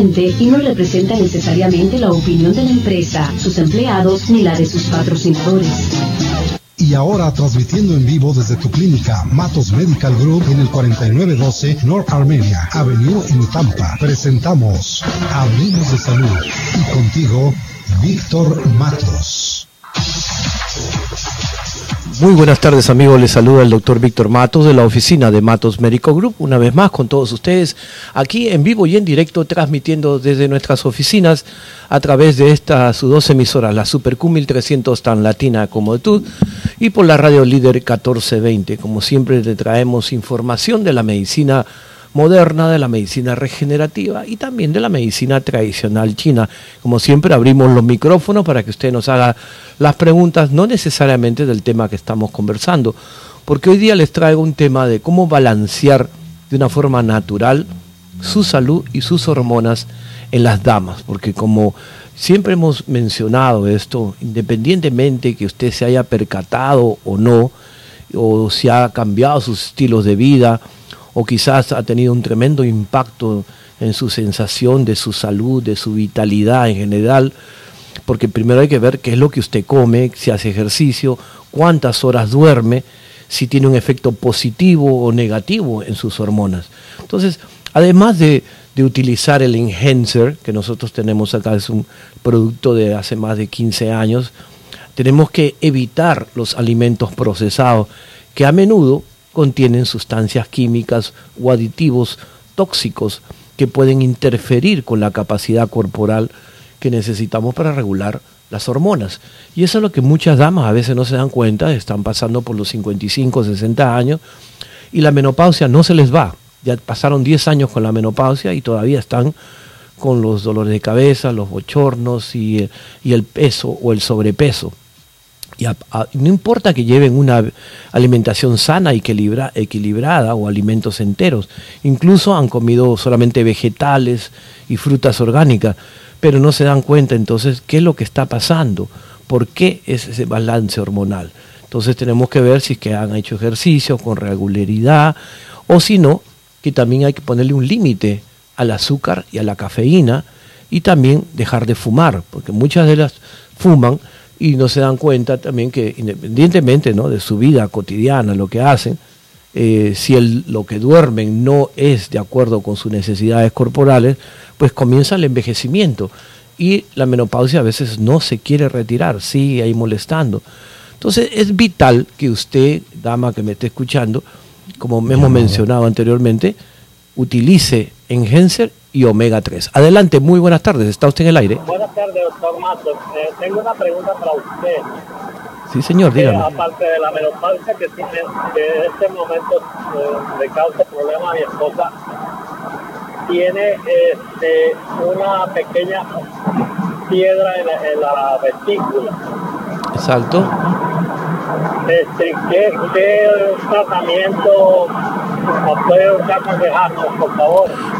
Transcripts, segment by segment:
y no representa necesariamente la opinión de la empresa, sus empleados ni la de sus patrocinadores. Y ahora transmitiendo en vivo desde tu clínica Matos Medical Group en el 4912 North Armenia Avenue en Tampa. Presentamos Hablemos de Salud. Y contigo, Víctor Matos. Muy buenas tardes amigos, les saluda el doctor Víctor Matos de la oficina de Matos Medical Group, una vez más con todos ustedes, aquí en vivo y en directo, transmitiendo desde nuestras oficinas a través de estas sus dos emisoras, la Super Q 1300 tan latina como tú, y por la radio líder 1420. Como siempre te traemos información de la medicina moderna, de la medicina regenerativa y también de la medicina tradicional china. Como siempre abrimos los micrófonos para que usted nos haga las preguntas, no necesariamente del tema que estamos conversando, porque hoy día les traigo un tema de cómo balancear de una forma natural su salud y sus hormonas en las damas, porque como siempre hemos mencionado esto, independientemente que usted se haya percatado o no, o si ha cambiado sus estilos de vida, o quizás ha tenido un tremendo impacto en su sensación de su salud, de su vitalidad en general, porque primero hay que ver qué es lo que usted come, si hace ejercicio, cuántas horas duerme, si tiene un efecto positivo o negativo en sus hormonas. Entonces, además de, utilizar el Enhancer, que nosotros tenemos acá, es un producto de hace más de 15 años, tenemos que evitar los alimentos procesados, que a menudo contienen sustancias químicas o aditivos tóxicos que pueden interferir con la capacidad corporal que necesitamos para regular las hormonas. Y eso es lo que muchas damas a veces no se dan cuenta, están pasando por los 55, 60 años y la menopausia no se les va. Ya pasaron 10 años con la menopausia y todavía están con los dolores de cabeza, los bochornos y, y el peso o el sobrepeso no importa que lleven una alimentación sana y equilibrada o alimentos enteros, incluso han comido solamente vegetales y frutas orgánicas, pero no se dan cuenta entonces qué es lo que está pasando, por qué es ese balance hormonal. Entonces tenemos que ver si es que han hecho ejercicio con regularidad o si no, que también hay que ponerle un límite al azúcar y a la cafeína y también dejar de fumar, porque muchas de las fuman y no se dan cuenta también que independientemente ¿no? de su vida cotidiana, lo que hacen, eh, si el, lo que duermen no es de acuerdo con sus necesidades corporales, pues comienza el envejecimiento y la menopausia a veces no se quiere retirar, sigue ahí molestando. Entonces es vital que usted, dama que me esté escuchando, como hemos mencionado anteriormente, utilice Engencer y omega 3. Adelante, muy buenas tardes, está usted en el aire. Buenas tardes, doctor Matos. Eh, tengo una pregunta para usted. Sí, señor, dígame. Eh, aparte de la menopausia que tiene, que en este momento eh, le causa problemas a mi esposa, tiene este, una pequeña piedra en la, en la vesícula. Exacto. Este, ¿qué, ¿Qué tratamiento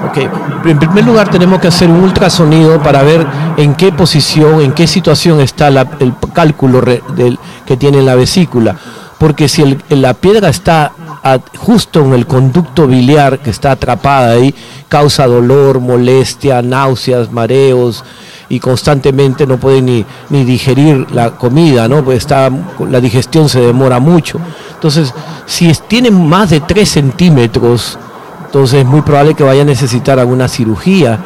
Ok, en primer lugar tenemos que hacer un ultrasonido para ver en qué posición, en qué situación está el cálculo que tiene la vesícula. Porque si la piedra está justo en el conducto biliar que está atrapada ahí, causa dolor, molestia, náuseas, mareos y constantemente no puede ni, ni digerir la comida, ¿no? Pues está, la digestión se demora mucho. Entonces, si tiene más de 3 centímetros, entonces es muy probable que vaya a necesitar alguna cirugía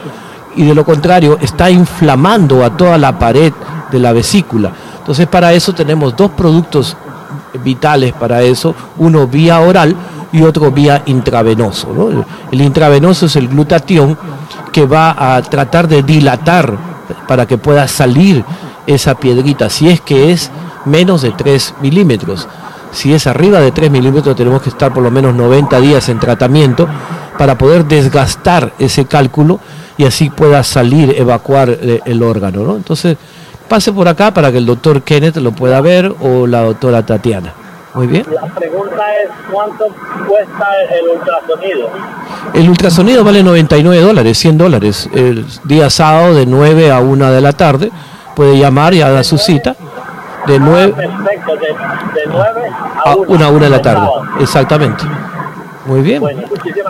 y de lo contrario está inflamando a toda la pared de la vesícula. Entonces para eso tenemos dos productos vitales para eso, uno vía oral y otro vía intravenoso. El intravenoso es el glutatión que va a tratar de dilatar para que pueda salir esa piedrita, si es que es menos de 3 milímetros. Si es arriba de 3 milímetros tenemos que estar por lo menos 90 días en tratamiento para poder desgastar ese cálculo y así pueda salir, evacuar eh, el órgano. ¿no? Entonces, pase por acá para que el doctor Kenneth lo pueda ver o la doctora Tatiana. Muy bien. La pregunta es, ¿cuánto cuesta el ultrasonido? El ultrasonido vale 99 dólares, 100 dólares. El día sábado de 9 a 1 de la tarde puede llamar y haga su cita de 9 a 1 a 1 de la tarde. Exactamente. Muy bien.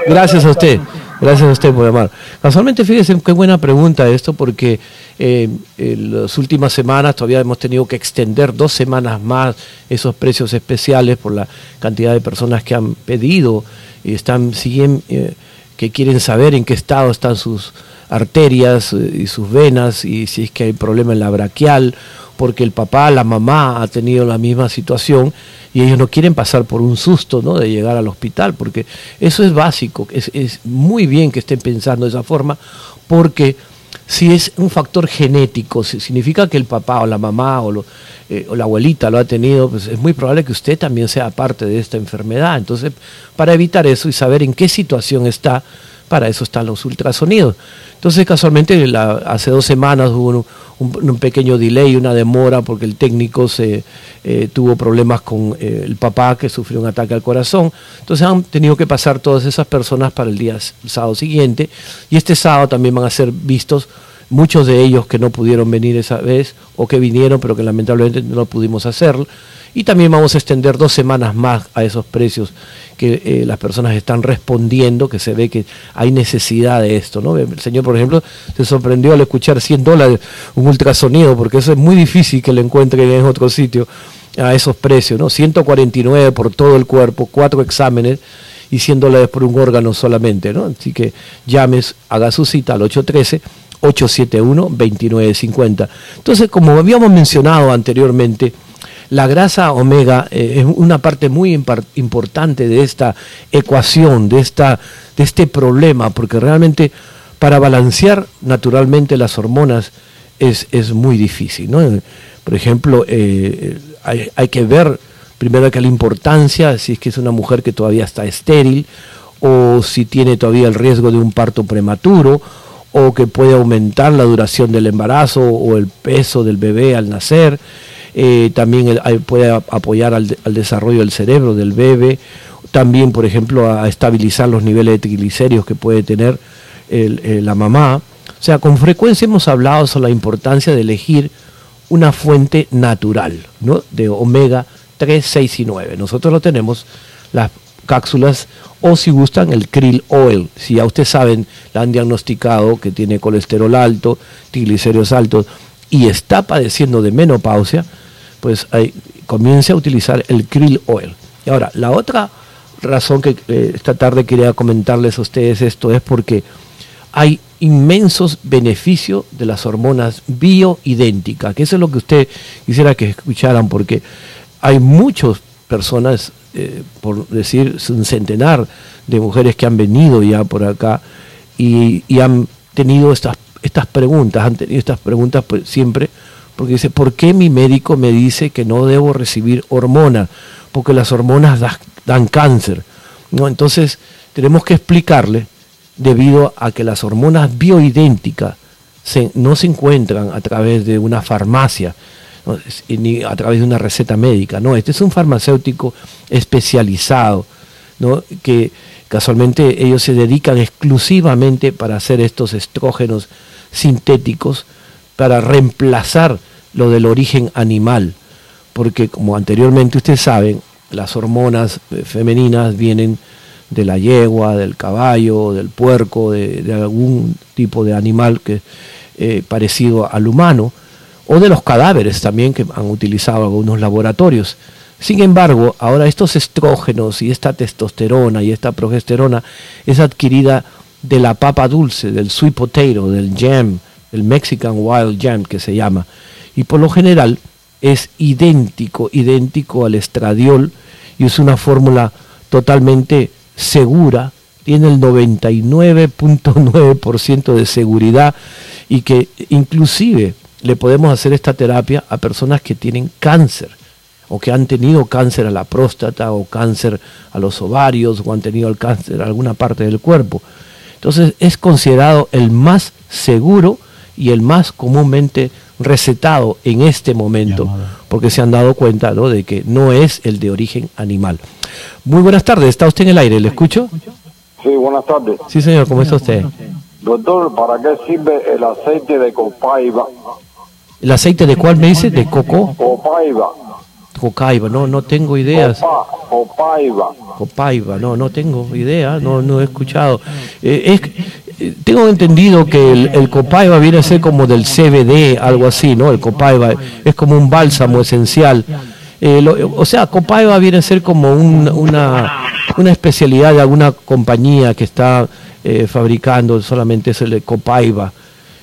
Gracias a usted. Gracias a usted por llamar. Casualmente, fíjese qué buena pregunta esto, porque eh, en las últimas semanas todavía hemos tenido que extender dos semanas más esos precios especiales por la cantidad de personas que han pedido y están siguen eh, que quieren saber en qué estado están sus arterias eh, y sus venas y si es que hay problema en la braquial, porque el papá, la mamá ha tenido la misma situación y ellos no quieren pasar por un susto ¿no? de llegar al hospital, porque eso es básico, es, es muy bien que estén pensando de esa forma, porque si es un factor genético, si significa que el papá o la mamá o, eh, o, la abuelita lo ha tenido, pues es muy probable que usted también sea parte de esta enfermedad. Entonces, para evitar eso y saber en qué situación está, para eso están los ultrasonidos. Entonces, casualmente, hace dos semanas hubo un, pequeño delay, una demora, porque el técnico se eh, tuvo problemas con eh, el papá que sufrió un ataque al corazón. Entonces han tenido que pasar todas esas personas para el día el sábado siguiente. Y este sábado también van a ser vistos muchos de ellos que no pudieron venir esa vez o que vinieron pero que lamentablemente no pudimos hacerlo. Y también vamos a extender dos semanas más a esos precios que eh, las personas están respondiendo, que se ve que hay necesidad de esto. ¿no? El señor, por ejemplo, se sorprendió al escuchar 100 dólares un ultrasonido, porque eso es muy difícil que lo encuentren en otro sitio a esos precios. ¿no? 149 por todo el cuerpo, cuatro exámenes y 100 dólares por un órgano solamente. ¿no? Así que llames, haga su cita al 813. 871-2950. Entonces, como habíamos mencionado anteriormente, la grasa omega eh, es una parte muy importante de esta ecuación, de, esta, de este problema, porque realmente para balancear naturalmente las hormonas es, es muy difícil. ¿no? Por ejemplo, eh, hay, hay, que ver primero que la importancia, si es que es una mujer que todavía está estéril, o si tiene todavía el riesgo de un parto prematuro, o que puede aumentar la duración del embarazo o el peso del bebé al nacer eh, también puede apoyar al, desarrollo del cerebro del bebé, también, por ejemplo, a estabilizar los niveles de triglicéridos que puede tener el, la mamá. O sea, con frecuencia hemos hablado sobre la importancia de elegir una fuente natural, ¿no? De omega 3, 6 y 9. Nosotros lo tenemos, las cápsulas, o si gustan, el krill oil. Si ya ustedes saben, la han diagnosticado que tiene colesterol alto, triglicéridos altos y está padeciendo de menopausia, pues comience a utilizar el krill oil. Y ahora, la otra razón que eh, esta tarde quería comentarles a ustedes esto es porque hay inmensos beneficios de las hormonas bioidénticas, que eso es lo que usted quisiera que escucharan, porque hay muchas personas, eh, por decir un centenar de mujeres que han venido ya por acá y, y han tenido estas, estas preguntas, han tenido estas preguntas pues, siempre porque dice, ¿por qué mi médico me dice que no debo recibir hormonas? Porque las hormonas da, dan cáncer. ¿no? Entonces, tenemos que explicarle, debido a que las hormonas bioidénticas se, no se encuentran a través de una farmacia. Ni a través de una receta médica. No, este es un farmacéutico especializado, ¿no? que casualmente ellos se dedican exclusivamente para hacer estos estrógenos sintéticos para reemplazar lo del origen animal, porque como anteriormente ustedes saben, las hormonas eh, femeninas vienen de la yegua, del caballo, del puerco, de, algún tipo de animal que eh, parecido al humano, o de los cadáveres también que han utilizado algunos laboratorios. Sin embargo, ahora estos estrógenos y esta testosterona y esta progesterona es adquirida de la papa dulce, del sweet potato, del jam, el Mexican Wild Jam que se llama, y por lo general es idéntico, idéntico al estradiol y es una fórmula totalmente segura, tiene el 99.9% de seguridad y que inclusive le podemos hacer esta terapia a personas que tienen cáncer o que han tenido cáncer a la próstata o cáncer a los ovarios o han tenido el cáncer a alguna parte del cuerpo. Entonces es considerado el más seguro y el más comúnmente recetado en este momento, porque se han dado cuenta ¿no? de que no es el de origen animal. Muy buenas tardes, ¿está usted en el aire? ¿Le escucho? Sí, buenas tardes. Sí, señor, ¿cómo está usted? Doctor, ¿para qué sirve el aceite de copaiba? ¿El aceite de cuál me dice? ¿De coco? Copaiba. cocaiba? No, no tengo ideas. Copa, copaiba. Copaiba, no, no tengo idea, no, no he escuchado. Eh, es, eh, tengo entendido que el, el copaiba viene a ser como del CBD, algo así, ¿no? El copaiba es como un bálsamo esencial. Eh, lo- o sea, copaiba viene a ser como un- una, una especialidad de alguna compañía que está fabricando solamente es el de copaiba.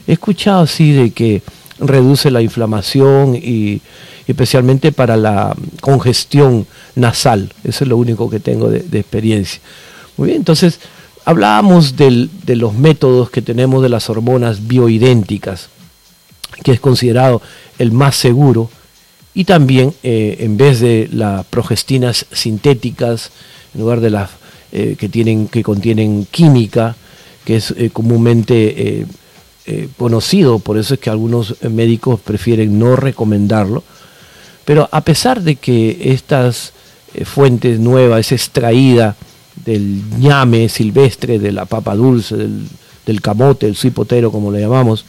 He escuchado así de que reduce la inflamación y especialmente para la congestión nasal. Eso es lo único que tengo de, experiencia. Muy bien, entonces hablábamos del- de los métodos que tenemos de las hormonas bioidénticas, que es considerado el más seguro, y también eh, en vez de las progestinas sintéticas, en lugar de las eh, que, tienen, que contienen química, que es eh, comúnmente eh, conocido, por eso es que algunos médicos prefieren no recomendarlo, pero a pesar de que estas eh, fuentes nuevas es extraída del ñame silvestre, de la papa dulce, del, del camote, el cipotero, como le llamamos,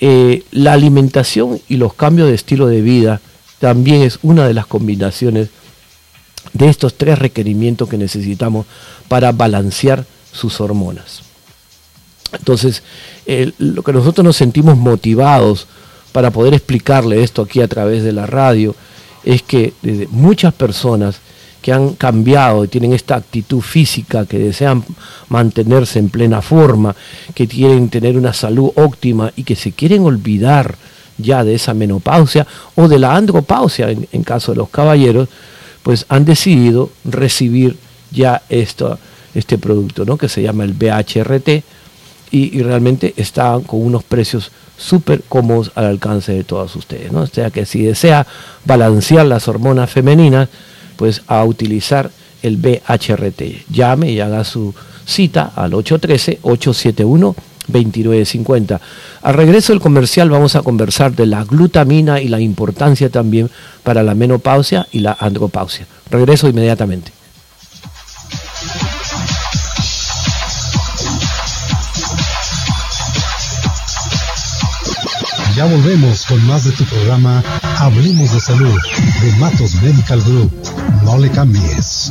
eh, la alimentación y los cambios de estilo de vida también es una de las combinaciones de estos tres requerimientos que necesitamos para balancear sus hormonas. Entonces, lo que nosotros nos sentimos motivados para poder explicarle esto aquí a través de la radio es que muchas personas que han cambiado y tienen esta actitud física, que desean mantenerse en plena forma, que quieren tener una salud óptima y que se quieren olvidar ya de esa menopausia o de la andropausia en, en caso de los caballeros, pues han decidido recibir ya esto, este producto, ¿no? que se llama el BHRT, y, realmente están con unos precios súper cómodos al alcance de todos ustedes. ¿no? O sea que si desea balancear las hormonas femeninas, pues a utilizar el BHRT. Llame y haga su cita al 813-871-2950. Al regreso del comercial vamos a conversar de la glutamina y la importancia también para la menopausia y la andropausia. Regreso inmediatamente. Ya volvemos con más de tu programa Hablemos de Salud de Matos Medical Group. No le cambies.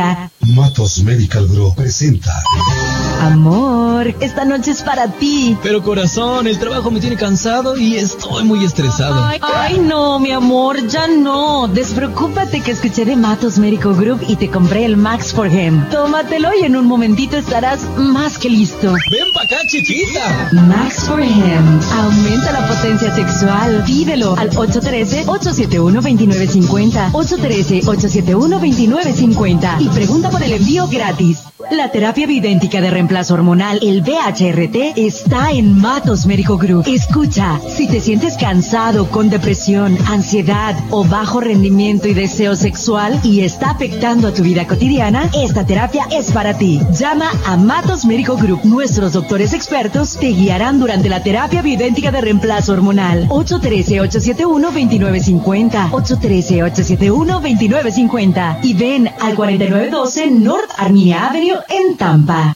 Matos Medical Group presenta Amor, esta noche es para ti. Pero corazón, el trabajo me tiene cansado y estoy muy estresado. Ay, ay, no, mi amor, ya no. Despreocúpate que escuché de Matos Medical Group y te compré el Max for Him. Tómatelo y en un momentito estarás más que listo. Ven pa' acá, chiquita. Max for Him. Aumenta la potencia sexual. Pídelo al 813-871-2950. 813-871-2950. Y pregunta por el envío gratis. La terapia bidéntica de reemplazo hormonal, el BHRT, está en Matos Médico Group. Escucha, si te sientes cansado, con depresión, ansiedad o bajo rendimiento y deseo sexual y está afectando a tu vida cotidiana, esta terapia es para ti. Llama a Matos Médico Group. Nuestros doctores expertos te guiarán durante la terapia bidéntica de reemplazo hormonal. 813-871-2950. 813-871-2950. Y ven al 4912 North Armenia Avenue en Tampa.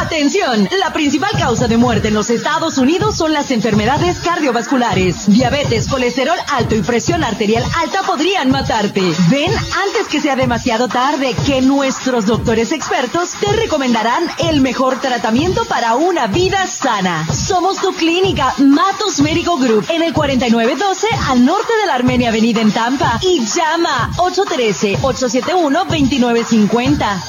Atención, la principal causa de muerte en los Estados Unidos son las enfermedades cardiovasculares. Diabetes, colesterol alto y presión arterial alta podrían matarte. Ven antes que sea demasiado tarde que nuestros doctores expertos te recomendarán el mejor tratamiento para una vida sana. Somos tu clínica Matos Médico Group en el 4912 al norte de la Armenia Avenida en Tampa y llama 813-871-2950.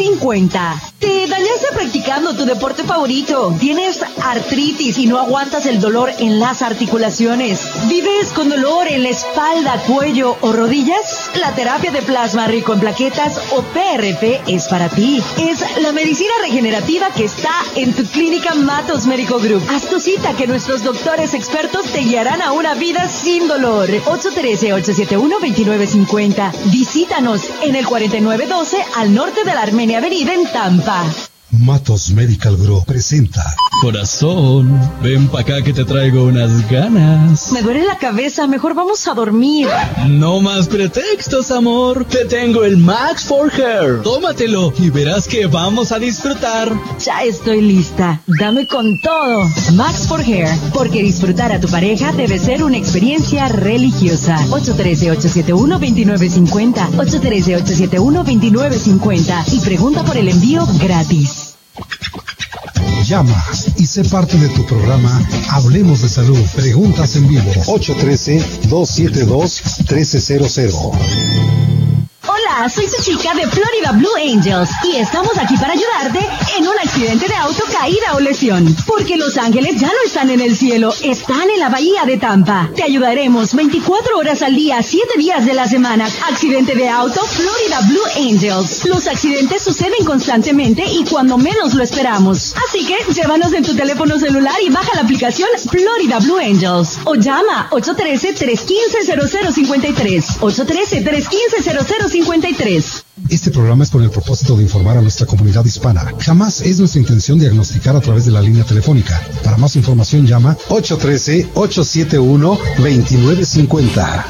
813-871-2950. Te dañaste practicando tu deporte favorito. Tienes artritis y no aguantas el dolor en las articulaciones. ¿Vives con dolor en la espalda, cuello o rodillas? La terapia de plasma rico en plaquetas o PRP es para ti. Es la medicina regenerativa que está en tu clínica Matos Médico Group. Haz tu cita que nuestros doctores expertos te guiarán a una vida sin dolor. 813-871-2950. Visítanos en el 4912 al norte de la Armenia Avenida en Tampa. Matos Medical Group presenta. Corazón, ven pa' acá que te traigo unas ganas. Me duele la cabeza, mejor vamos a dormir. No más pretextos, amor. Te tengo el Max for Hair. Tómatelo y verás que vamos a disfrutar. Ya estoy lista. Dame con todo. Max for Hair, porque disfrutar a tu pareja debe ser una experiencia religiosa. 813-871-2950. 813-871-2950. Y pregunta por el envío gratis. Llama y sé parte de tu programa Hablemos de Salud. Preguntas en vivo. 813-272-1300. Hola, soy tu chica de Florida Blue Angels y estamos aquí para ayudarte en un accidente de auto, caída o lesión. Porque Los Ángeles ya no están en el cielo, están en la bahía de Tampa. Te ayudaremos 24 horas al día, 7 días de la semana. Accidente de auto, Florida Blue Angels. Los accidentes suceden constantemente y cuando menos lo esperamos. Así que llévanos en tu teléfono celular y baja la aplicación Florida Blue Angels. O llama 813-315-0053. 813-315-0053. Este programa es con el propósito de informar a nuestra comunidad hispana. Jamás es nuestra intención diagnosticar a través de la línea telefónica. Para más información llama 813-871-2950.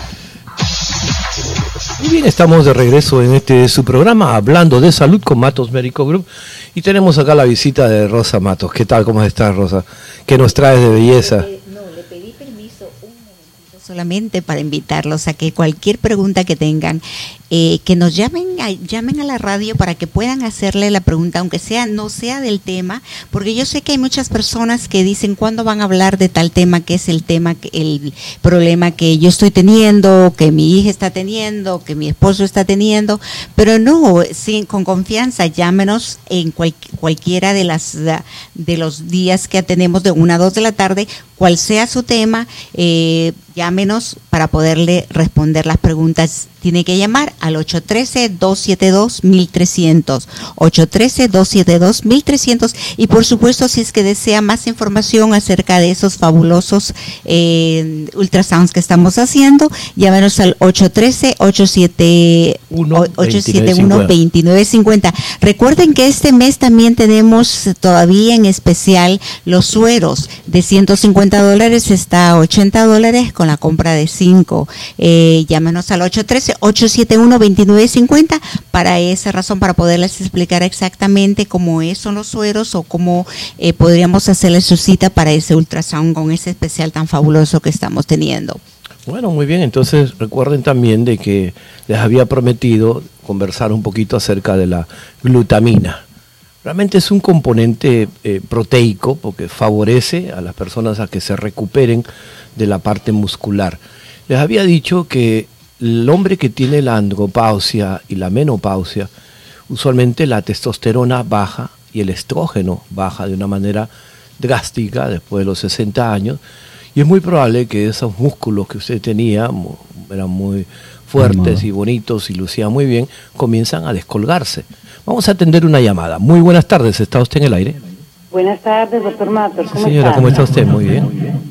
Muy bien, estamos de regreso en este su programa hablando de salud con Matos Médico Group y tenemos acá la visita de Rosa Matos. ¿Qué tal? ¿Cómo estás, Rosa? ¿Qué nos traes de belleza? No, le pedí permiso un momentito solamente para invitarlos a que cualquier pregunta que tengan, eh, que nos llamen a, llamen a la radio para que puedan hacerle la pregunta, aunque sea no sea del tema, porque yo sé que hay muchas personas que dicen cuándo van a hablar de tal tema, que es el tema, el problema que yo estoy teniendo, que mi hija está teniendo, que mi esposo está teniendo, pero no, sin, con confianza, llámenos en cual- cualquiera de las de los días que tenemos de una a dos de la tarde, cual sea su tema, eh, llámenos para poderle responder las preguntas. Tiene que llamar al 813-272-1300. 813-272-1300. Y por supuesto, si es que desea más información acerca de esos fabulosos eh, ultrasounds que estamos haciendo, llámenos al 813-871-2950. Recuerden que este mes también tenemos todavía en especial los sueros de 150 dólares está a 80 dólares con la compra de 5. Eh, llámenos al 813-871-2950 para esa razón, para poderles explicar exactamente cómo son los sueros o cómo eh, podríamos hacerle su cita para ese ultrasound con ese especial tan fabuloso que estamos teniendo. Bueno, muy bien, entonces recuerden también de que les había prometido conversar un poquito acerca de la glutamina. Realmente es un componente eh, proteico porque favorece a las personas a que se recuperen de la parte muscular. Les había dicho que el hombre que tiene la andropausia y la menopausia, usualmente la testosterona baja y el estrógeno baja de una manera drástica después de los 60 años y es muy probable que esos músculos que usted tenía, eran muy fuertes y bonitos y lucían muy bien, comienzan a descolgarse. Vamos a atender una llamada. Muy buenas tardes, ¿está usted en el aire? Buenas tardes, doctor Matos. ¿Cómo Señora, está? ¿cómo está usted? Muy bien.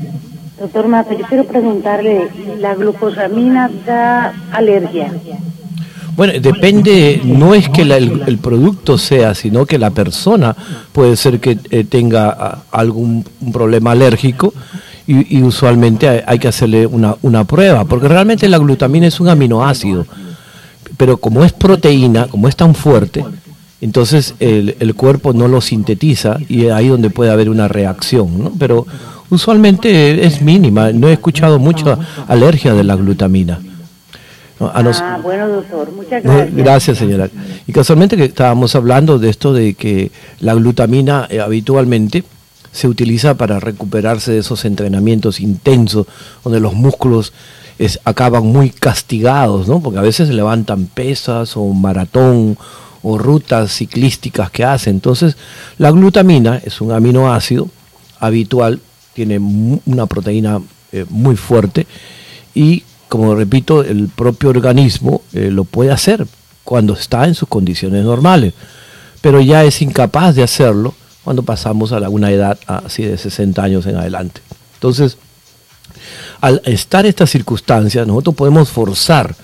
Doctor Matos, yo quiero preguntarle, ¿la glucosamina da alergia? Bueno, depende, no es que la- el, producto sea, sino que la persona puede ser que eh, tenga algún problema alérgico y, usualmente hay, que hacerle una, una prueba, porque realmente la glutamina es un aminoácido, pero como es proteína, como es tan fuerte, Entonces el, el cuerpo no lo sintetiza y ahí donde puede haber una reacción, ¿no? Pero usualmente es mínima. No he escuchado mucha alergia de la glutamina. A nos- Ah, bueno, doctor, muchas gracias. Gracias, señora. Y casualmente que estábamos hablando de esto de que la glutamina eh, habitualmente se utiliza para recuperarse de esos entrenamientos intensos donde los músculos es- acaban muy castigados, ¿no? Porque a veces levantan pesas o maratón o rutas ciclísticas que hacen. Entonces, la glutamina es un aminoácido habitual, tiene una proteína eh, muy fuerte y, como repito, el propio organismo eh, lo puede hacer cuando está en sus condiciones normales, pero ya es incapaz de hacerlo cuando pasamos a la- una edad así de 60 años en adelante. Entonces, al estar estas circunstancias, nosotros podemos forzar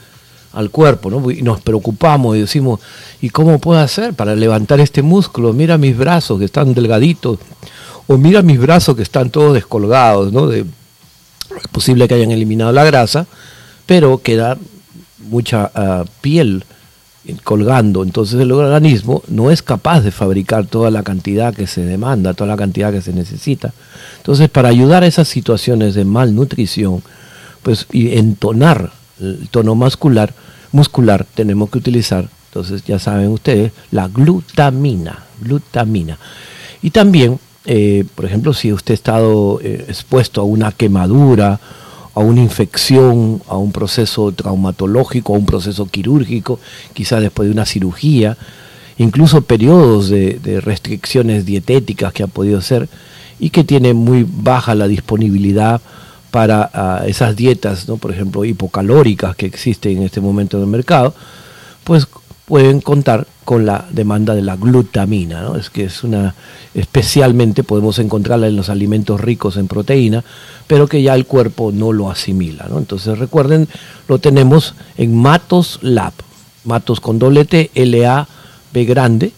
al cuerpo, ¿no? Y nos preocupamos y decimos, ¿y cómo puedo hacer para levantar este músculo? Mira mis brazos que están delgaditos, o mira mis brazos que están todos descolgados, ¿no? Es posible que hayan eliminado la grasa, pero queda mucha ah, piel colgando, entonces el organismo no es capaz de fabricar toda la cantidad que se demanda, toda la cantidad que se necesita. Entonces, para ayudar a esas situaciones de malnutrición, pues y entonar el tono muscular, muscular tenemos que utilizar, entonces ya saben ustedes, la glutamina, glutamina. Y también, eh, por ejemplo, si usted ha estado eh, expuesto a una quemadura, a una infección, a un proceso traumatológico, a un proceso quirúrgico, quizás después de una cirugía, incluso periodos de, restricciones dietéticas que ha podido ser y que tiene muy baja la disponibilidad para ah, esas dietas, ¿no? por ejemplo, hipocalóricas que existen en este momento en el mercado, pueden contar con la demanda de la glutamina, ¿no? Es que es una, especialmente podemos encontrarla en los alimentos ricos en proteína, pero que ya el cuerpo no lo asimila. Entonces recuerden, lo tenemos en Matos Lab, Matos con doble T, L A B grande,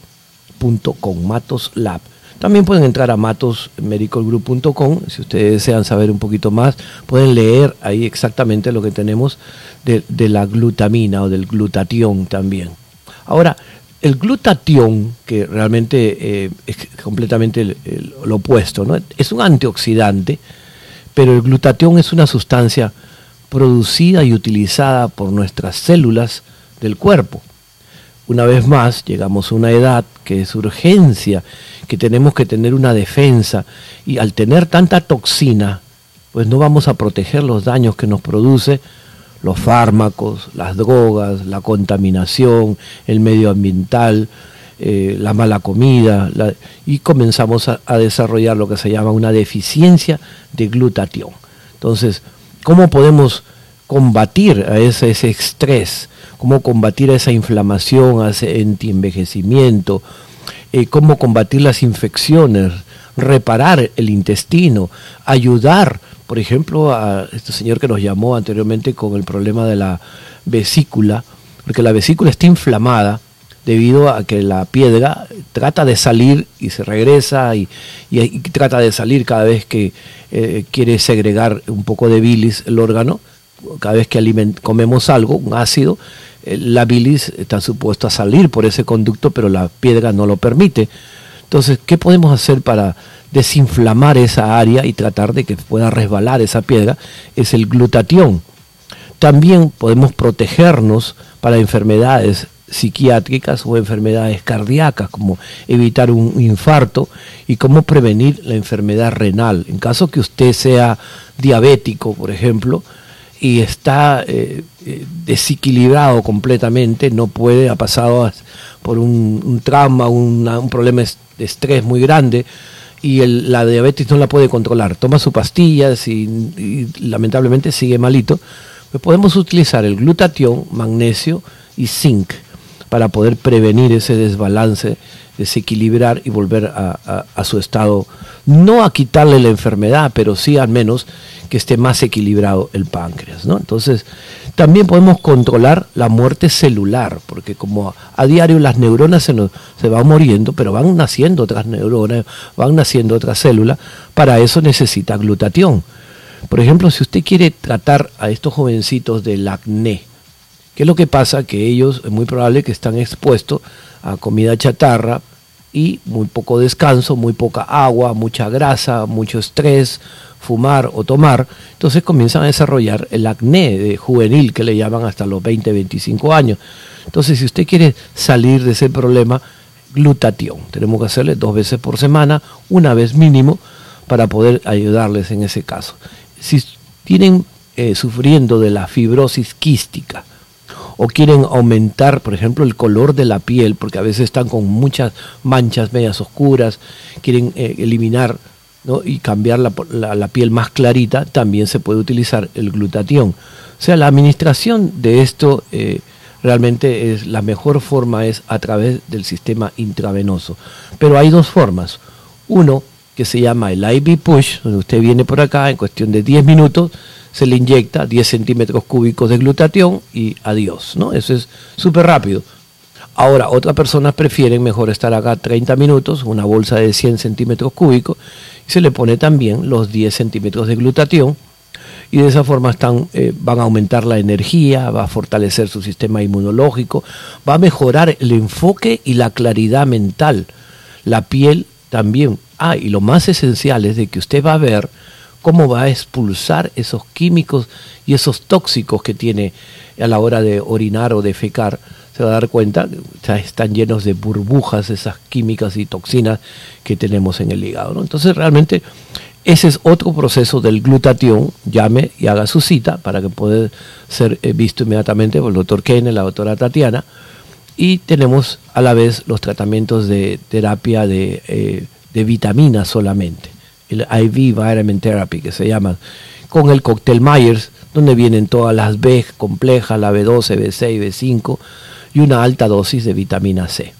punto com, Matos Lab. También pueden entrar a matosmedicalgroup.com si ustedes desean saber un poquito más, pueden leer ahí exactamente lo que tenemos de la glutamina o del glutatión también. Ahora, el glutatión, que realmente eh, es completamente lo opuesto, ¿no? es un antioxidante, pero el glutatión es una sustancia producida y utilizada por nuestras células del cuerpo. Una vez más, llegamos a una edad que es urgencia, que tenemos que tener una defensa y al tener tanta toxina, pues no vamos a proteger los daños que nos produce los fármacos, las drogas, la contaminación, el medio ambiental, eh, la mala comida, y comenzamos a, desarrollar lo que se llama una deficiencia de glutatión. Entonces, ¿cómo podemos combatir a ese, ese estrés? ¿Cómo combatir a esa inflamación, a ese antienvejecimiento? Eh, ¿Cómo combatir las infecciones? Reparar el intestino, ayudar, por ejemplo, a este señor que nos llamó anteriormente con el problema de la vesícula, porque la vesícula está inflamada debido a que la piedra trata de salir y se regresa y, trata de salir cada vez que eh, quiere segregar un poco de bilis el órgano, cada vez que comemos algo, un ácido, eh, la bilis está supuesta a salir por ese conducto, pero la piedra no lo permite. Entonces, ¿qué podemos hacer para desinflamar esa área y tratar de que pueda resbalar esa piedra? Es el glutatión. También podemos protegernos para enfermedades psiquiátricas o enfermedades cardíacas, como evitar un infarto y cómo prevenir la enfermedad renal. En caso que usted sea diabético, por ejemplo, y está eh, eh, desequilibrado completamente, no puede, ha pasado por un, trauma, un problema de estrés muy grande y el- la diabetes no la puede controlar. Toma sus pastillas y, y lamentablemente sigue malito. Pues podemos utilizar el glutatión, magnesio y zinc para poder prevenir ese desbalance, desequilibrar y volver a, su estado, no a quitarle la enfermedad, pero sí al menos que esté más equilibrado el páncreas. ¿no? Entonces, también podemos controlar la muerte celular, porque como a diario las neuronas se, nos, se van muriendo, pero van naciendo otras neuronas, van naciendo otras células, para eso necesita glutatión. Por ejemplo, si usted quiere tratar a estos jovencitos del acné, ¿Qué es lo que pasa? Que ellos es muy probable que están expuestos a comida chatarra y muy poco descanso, muy poca agua, mucha grasa, mucho estrés, fumar o tomar, entonces comienzan a desarrollar el acné de juvenil que le llaman hasta los 20, 25 años. Entonces, si usted quiere salir de ese problema, glutatión. Tenemos que hacerle dos veces por semana, una vez mínimo, para poder ayudarles en ese caso. Si tienen eh, sufriendo de la fibrosis quística o quieren aumentar, por ejemplo, el color de la piel, porque a veces están con muchas manchas medias oscuras, quieren eh, eliminar y cambiar la, piel más clarita, también se puede utilizar el glutatión. O sea, la administración de esto eh, realmente es la mejor forma es a través del sistema intravenoso. Pero hay dos formas. Uno que se llama el IV push, donde usted viene por acá en cuestión de 10 minutos, se le inyecta 10 centímetros cúbicos de glutatión y adiós, ¿no? Eso es súper rápido. Ahora, otras personas prefieren mejor estar acá 30 minutos, una bolsa de 100 centímetros cúbicos, y se le pone también los 10 centímetros de glutatión, y de esa forma están, eh, van a aumentar la energía, va a fortalecer su sistema inmunológico, va a mejorar el enfoque y la claridad mental. La piel también. Ah, y lo más esencial es de que usted va a ver cómo va a expulsar esos químicos y esos tóxicos que tiene a la hora de orinar o de fecar se va a dar cuenta, están llenos de burbujas esas químicas y toxinas que tenemos en el hígado. Entonces realmente ese es otro proceso del glutatión, llame y haga su cita para que pueda ser eh, visto inmediatamente por el doctor Kenne, la doctora Tatiana, y tenemos a la vez los tratamientos de terapia de, eh, de vitaminas solamente, el IV Vitamin Therapy que se llama, con el cóctel Myers, donde vienen todas las B complejas, la B12, B6, B5, y una alta dosis de vitamina C.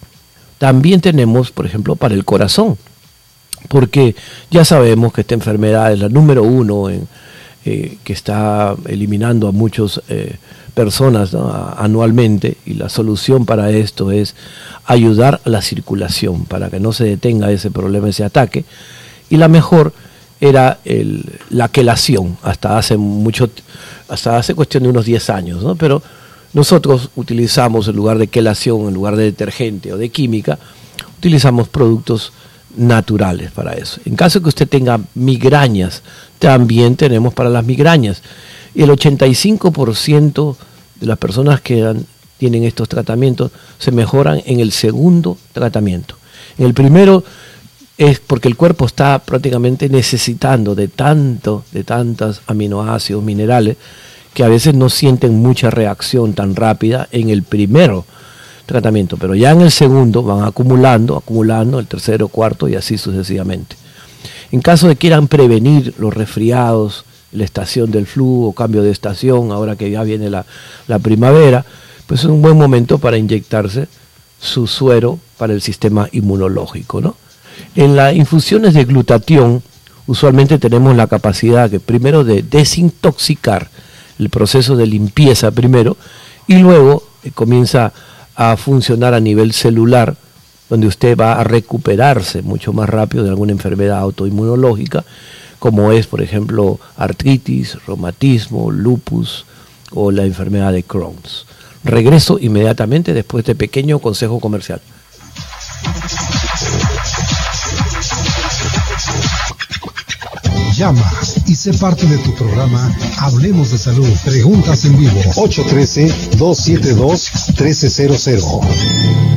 También tenemos, por ejemplo, para el corazón, porque ya sabemos que esta enfermedad es la número uno en, eh, que está eliminando a muchas eh, personas anualmente y la solución para esto es ayudar a la circulación para que no se detenga ese problema, ese ataque. Y la mejor era la quelación, hasta hace mucho, hasta hace cuestión de unos 10 años, ¿no? pero nosotros utilizamos en lugar de quelación, en lugar de detergente o de química, utilizamos productos naturales para eso. En caso que usted tenga migrañas, también tenemos para las migrañas. Y el 85% de las personas que tienen estos tratamientos se mejoran en el segundo tratamiento. En el primero es porque el cuerpo está prácticamente necesitando de tanto, de tantos aminoácidos, minerales, que a veces no sienten mucha reacción tan rápida en el primero tratamiento, pero ya en el segundo van acumulando, acumulando, el tercero, cuarto y así sucesivamente. En caso de quieran prevenir los resfriados, la estación del flujo, cambio de estación, ahora que ya viene la, la primavera, pues es un buen momento para inyectarse su suero para el sistema inmunológico. ¿no? En las infusiones de glutatión, usualmente tenemos la capacidad que primero de desintoxicar, el proceso de limpieza primero y luego eh, comienza a funcionar a nivel celular, donde usted va a recuperarse mucho más rápido de alguna enfermedad autoinmunológica, como es, por ejemplo, artritis, reumatismo, lupus o la enfermedad de Crohn's. Regreso inmediatamente después de este pequeño consejo comercial. Llama y sé parte de tu programa Hablemos de Salud. Preguntas en vivo. 813-272-1300.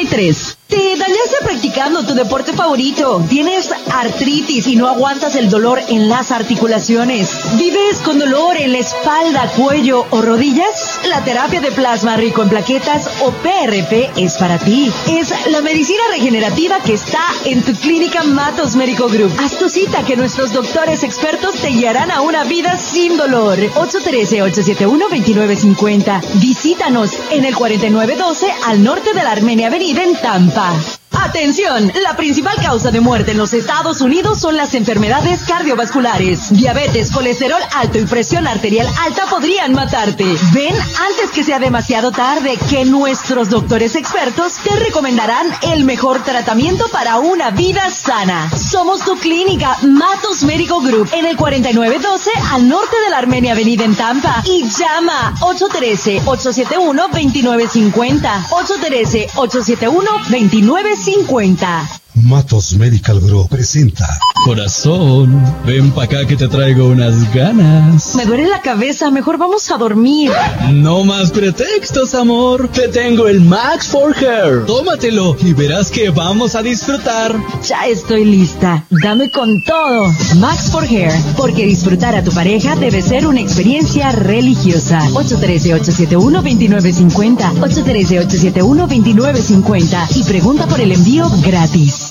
33. ¿Te dañaste practicando tu deporte favorito. ¿Tienes artritis y no aguantas el dolor en las articulaciones? ¿Vives con dolor en la espalda, cuello o rodillas? La terapia de plasma rico en plaquetas o PRP es para ti. Es la medicina regenerativa que está en tu clínica Matos Médico Group. Haz tu cita que nuestros doctores expertos te guiarán a una vida sin dolor. 813-871-2950. Visítanos en el 4912 al norte de la Armenia Avenida en Tampa. Nova. Atención, la principal causa de muerte en los Estados Unidos son las enfermedades cardiovasculares. Diabetes, colesterol alto y presión arterial alta podrían matarte. Ven antes que sea demasiado tarde que nuestros doctores expertos te recomendarán el mejor tratamiento para una vida sana. Somos tu clínica Matos Médico Group en el 4912 al norte de la Armenia Avenida en Tampa y llama 813-871-2950. 813-871-2950. 50. Matos Medical Group presenta. Corazón, ven pa' acá que te traigo unas ganas. Me duele la cabeza, mejor vamos a dormir. No más pretextos, amor. Te tengo el Max for Hair. Tómatelo y verás que vamos a disfrutar. Ya estoy lista. Dame con todo. Max for Hair, porque disfrutar a tu pareja debe ser una experiencia religiosa. 813-871-2950. 813-871-2950. Y pregunta por el envío gratis.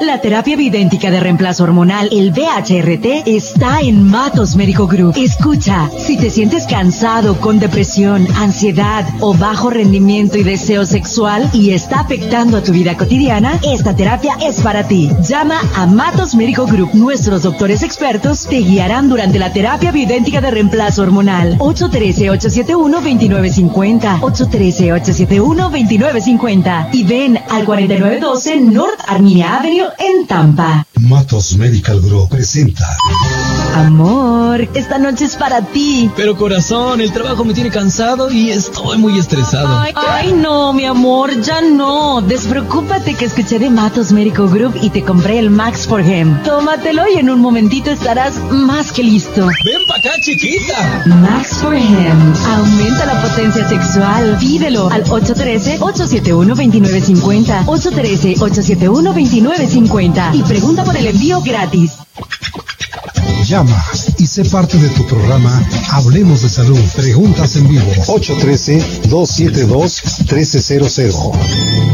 La terapia bidéntica de reemplazo hormonal, el BHRT, está en Matos Médico Group. Escucha, si te sientes cansado, con depresión, ansiedad o bajo rendimiento y deseo sexual y está afectando a tu vida cotidiana, esta terapia es para ti. Llama a Matos Médico Group. Nuestros doctores expertos te guiarán durante la terapia bidéntica de reemplazo hormonal. 813-871-2950. 813-871-2950. Y ven al 4912 North Arminia Avenue en Tampa. Matos Medical Group presenta. Amor, esta noche es para ti. Pero corazón, el trabajo me tiene cansado y estoy muy estresado. Ay, ay, no, mi amor, ya no. Despreocúpate que escuché de Matos Medical Group y te compré el Max for Him. Tómatelo y en un momentito estarás más que listo. Ven pa' acá, chiquita. Max for Him. Aumenta la potencia sexual. Pídelo al 813-871-2950. 813-871-2950. Y pregunta por el envío gratis. Llama y sé parte de tu programa Hablemos de Salud. Preguntas en vivo. 813-272-1300.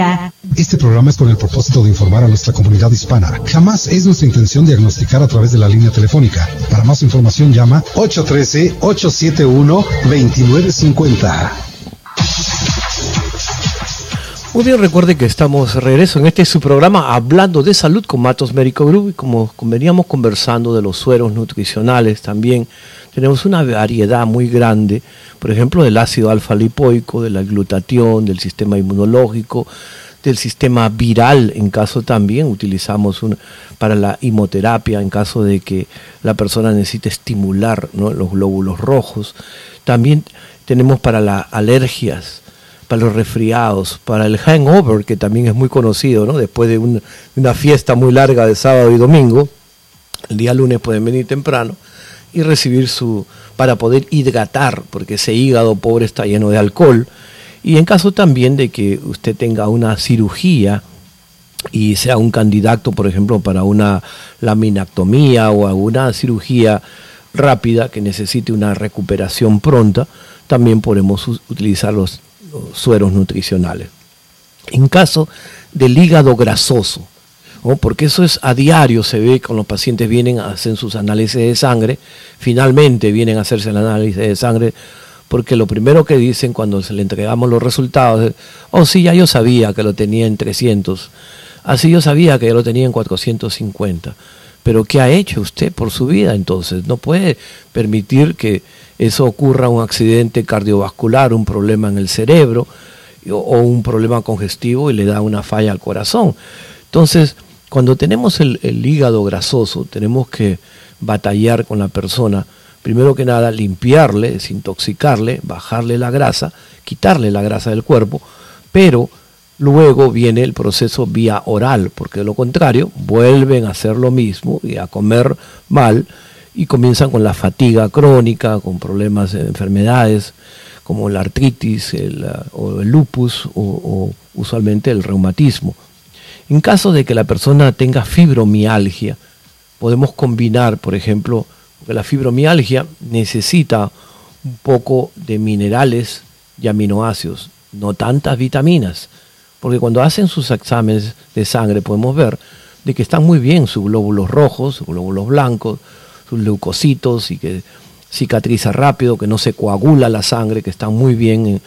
Este programa es con el propósito de informar a nuestra comunidad hispana. Jamás es nuestra intención diagnosticar a través de la línea telefónica. Para más información llama 813-871-2950. Muy bien, recuerde que estamos regreso en este su programa hablando de salud con Matos Médico Group y como veníamos conversando de los sueros nutricionales también tenemos una variedad muy grande, por ejemplo, del ácido alfa lipoico, de la glutatión, del sistema inmunológico, del sistema viral, en caso también utilizamos un, para la hemoterapia, en caso de que la persona necesite estimular los glóbulos rojos. También tenemos para las alergias, para los resfriados, para el hangover, que también es muy conocido, ¿no? después de una fiesta muy larga de sábado y domingo, el día lunes pueden venir temprano y recibir su para poder hidratar, porque ese hígado pobre está lleno de alcohol. Y en caso también de que usted tenga una cirugía y sea un candidato, por ejemplo, para una laminectomía o alguna cirugía rápida que necesite una recuperación pronta, también podemos utilizar los, sueros nutricionales. En caso del hígado grasoso, porque eso es a diario, se ve con los pacientes vienen a hacer sus análisis de sangre, finalmente vienen a hacerse el análisis de sangre, porque lo primero que dicen cuando se le entregamos los resultados es, oh sí, ya yo sabía que lo tenía en 300, así yo sabía que ya lo tenía en 450, pero ¿qué ha hecho usted por su vida entonces? No puede permitir que eso ocurra un accidente cardiovascular, un problema en el cerebro o un problema congestivo y le da una falla al corazón. Entonces, cuando tenemos el, hígado grasoso, tenemos que batallar con la persona. Primero que nada, limpiarle, desintoxicarle, bajarle la grasa, quitarle la grasa del cuerpo, pero luego viene el proceso vía oral, porque de lo contrario vuelven a hacer lo mismo y a comer mal y comienzan con la fatiga crónica, con problemas de enfermedades como la artritis o el lupus o usualmente el reumatismo. En caso de que la persona tenga fibromialgia, podemos combinar, por ejemplo, porque la fibromialgia necesita un poco de minerales y aminoácidos, no tantas vitaminas, porque cuando hacen sus exámenes de sangre podemos ver de que están muy bien sus glóbulos rojos, sus glóbulos blancos, sus leucocitos y que cicatriza rápido, que no se coagula la sangre, que están muy bien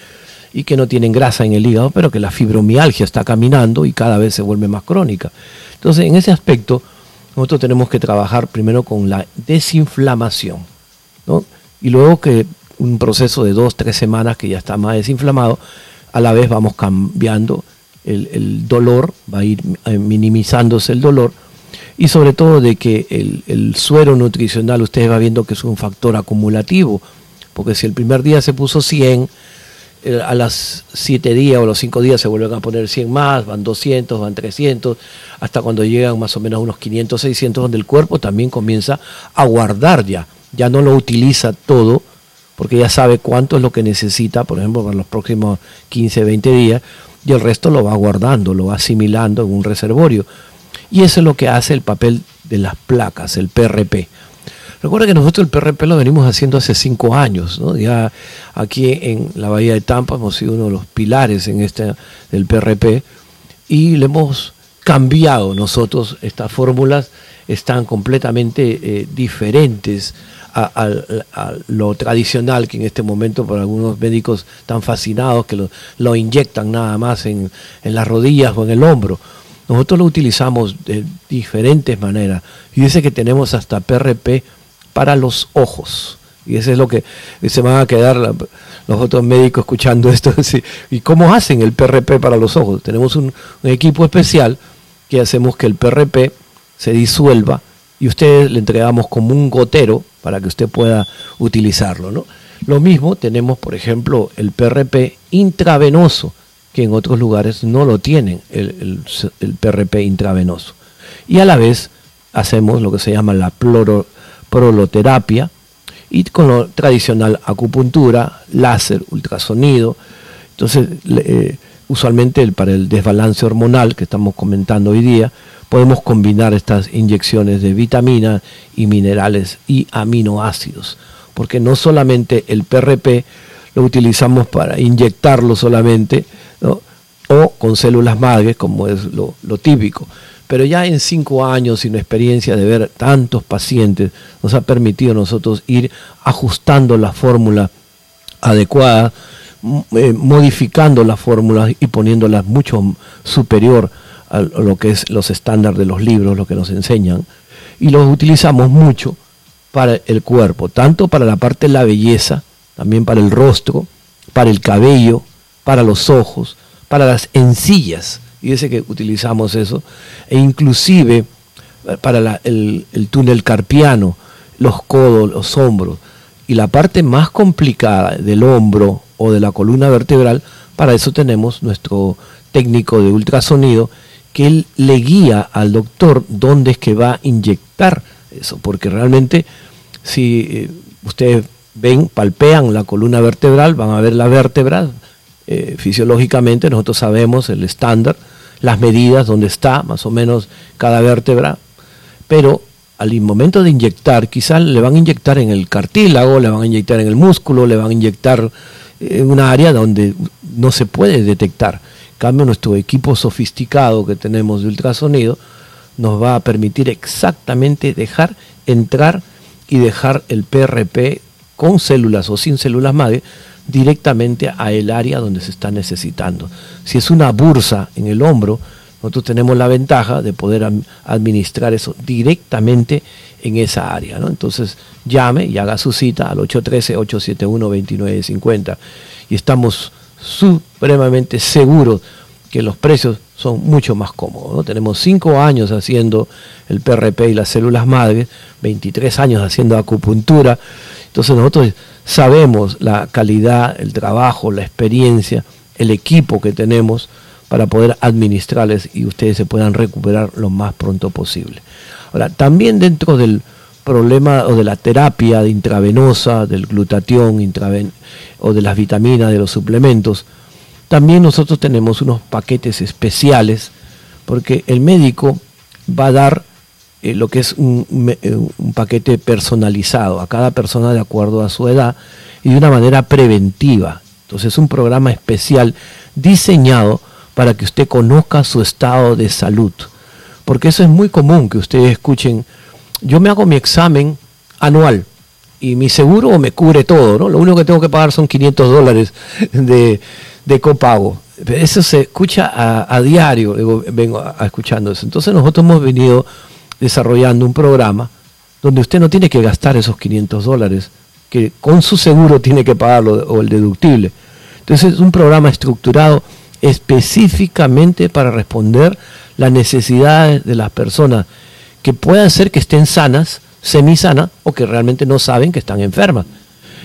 y que no tienen grasa en el hígado, pero que la fibromialgia está caminando y cada vez se vuelve más crónica. Entonces, en ese aspecto, nosotros tenemos que trabajar primero con la desinflamación, y luego que un proceso de dos, tres semanas que ya está más desinflamado, a la vez vamos cambiando el, dolor, va a ir eh, minimizándose el dolor, y sobre todo de que el, el suero nutricional, ustedes va viendo que es un factor acumulativo, porque si el primer día se puso 100, eh, a las 7 días o los 5 días se vuelven a poner 100 más, van 200, van 300, hasta cuando llegan más o menos unos 500, 600, donde el cuerpo también comienza a guardar ya, ya no lo utiliza todo, porque ya sabe cuánto es lo que necesita, por ejemplo, para los próximos 15, 20 días, y el resto lo va guardando, lo va asimilando en un reservorio. Y eso es lo que hace el papel de las placas, el PRP. Recuerda que nosotros el PRP lo venimos haciendo hace cinco años, ¿no? Ya aquí en la Bahía de Tampa hemos sido uno de los pilares en este del PRP y le hemos cambiado nosotros estas fórmulas están completamente eh, diferentes a, lo tradicional que en este momento por algunos médicos están fascinados que lo, inyectan nada más en, en, las rodillas o en el hombro. Nosotros lo utilizamos de diferentes maneras. Y dice que tenemos hasta PRP para los ojos. Y eso es lo que se van a quedar los otros médicos escuchando esto. ¿Y cómo hacen el PRP para los ojos? Tenemos un, equipo especial que hacemos que el PRP se disuelva y ustedes le entregamos como un gotero para que usted pueda utilizarlo. ¿no? Lo mismo tenemos, por ejemplo, el PRP intravenoso, que en otros lugares no lo tienen, el, el PRP intravenoso. Y a la vez hacemos lo que se llama la ploro, proloterapia y con lo tradicional acupuntura, láser, ultrasonido. Entonces, eh, usualmente para el desbalance hormonal que estamos comentando hoy día, podemos combinar estas inyecciones de vitaminas y minerales y aminoácidos, porque no solamente el PRP lo utilizamos para inyectarlo solamente, o con células madres, como es lo, típico, pero ya en cinco años y una experiencia de ver tantos pacientes nos ha permitido nosotros ir ajustando la fórmula adecuada, eh, modificando la fórmula y poniéndola mucho superior a lo que es los estándares de los libros, lo que nos enseñan, y los utilizamos mucho para el cuerpo, tanto para la parte de la belleza, también para el rostro, para el cabello, para los ojos, para las y dice que utilizamos eso, e inclusive eh, para el, túnel carpiano, los codos, los hombros, y la parte más complicada del hombro o de la columna vertebral, para eso tenemos nuestro técnico de ultrasonido, que él le guía al doctor dónde es que va a inyectar eso, porque realmente si eh, ustedes ven, palpean la columna vertebral, van a ver la vértebra, eh, fisiológicamente nosotros sabemos el estándar, las medidas, donde está más o menos cada vértebra, pero al momento de inyectar, quizás le van a inyectar en el cartílago, le van a inyectar en el músculo, le van a inyectar en una área donde no se puede detectar. En cambio, nuestro equipo sofisticado que tenemos de ultrasonido nos va a permitir exactamente dejar entrar y dejar el PRP con células o sin células madre directamente a el área donde se está necesitando. Si es una bursa en el hombro, nosotros tenemos la ventaja de poder administrar eso directamente en esa área. ¿no? Entonces llame y haga su cita al 813-871-2950 y estamos supremamente seguros que los precios son mucho más cómodos. Tenemos cinco años haciendo el PRP y las células madres, 23 años haciendo acupuntura. Entonces nosotros sabemos la calidad, el trabajo, la experiencia, el equipo que tenemos para poder administrarles y ustedes se puedan recuperar lo más pronto posible. Ahora, también dentro del problema o de la terapia de intravenosa, del glutatión o de las vitaminas, de los suplementos, también nosotros tenemos unos paquetes especiales porque el médico va a dar eh, lo que es un, eh, un, paquete personalizado a cada persona de acuerdo a su edad y de una manera preventiva. Entonces es un programa especial diseñado para que usted conozca su estado de salud. Porque eso es muy común que ustedes escuchen, yo me hago mi examen anual y mi seguro me cubre todo, ¿no? Lo único que tengo que pagar son 500 dólares de, de copago. Eso se escucha a, diario, vengo a, escuchando eso. Entonces nosotros hemos venido desarrollando un programa donde usted no tiene que gastar esos 500 dólares, que con su seguro tiene que pagarlo o el deductible. Entonces es un programa estructurado específicamente para responder las necesidades de las personas que puedan ser que estén sanas, semisanas o que realmente no saben que están enfermas.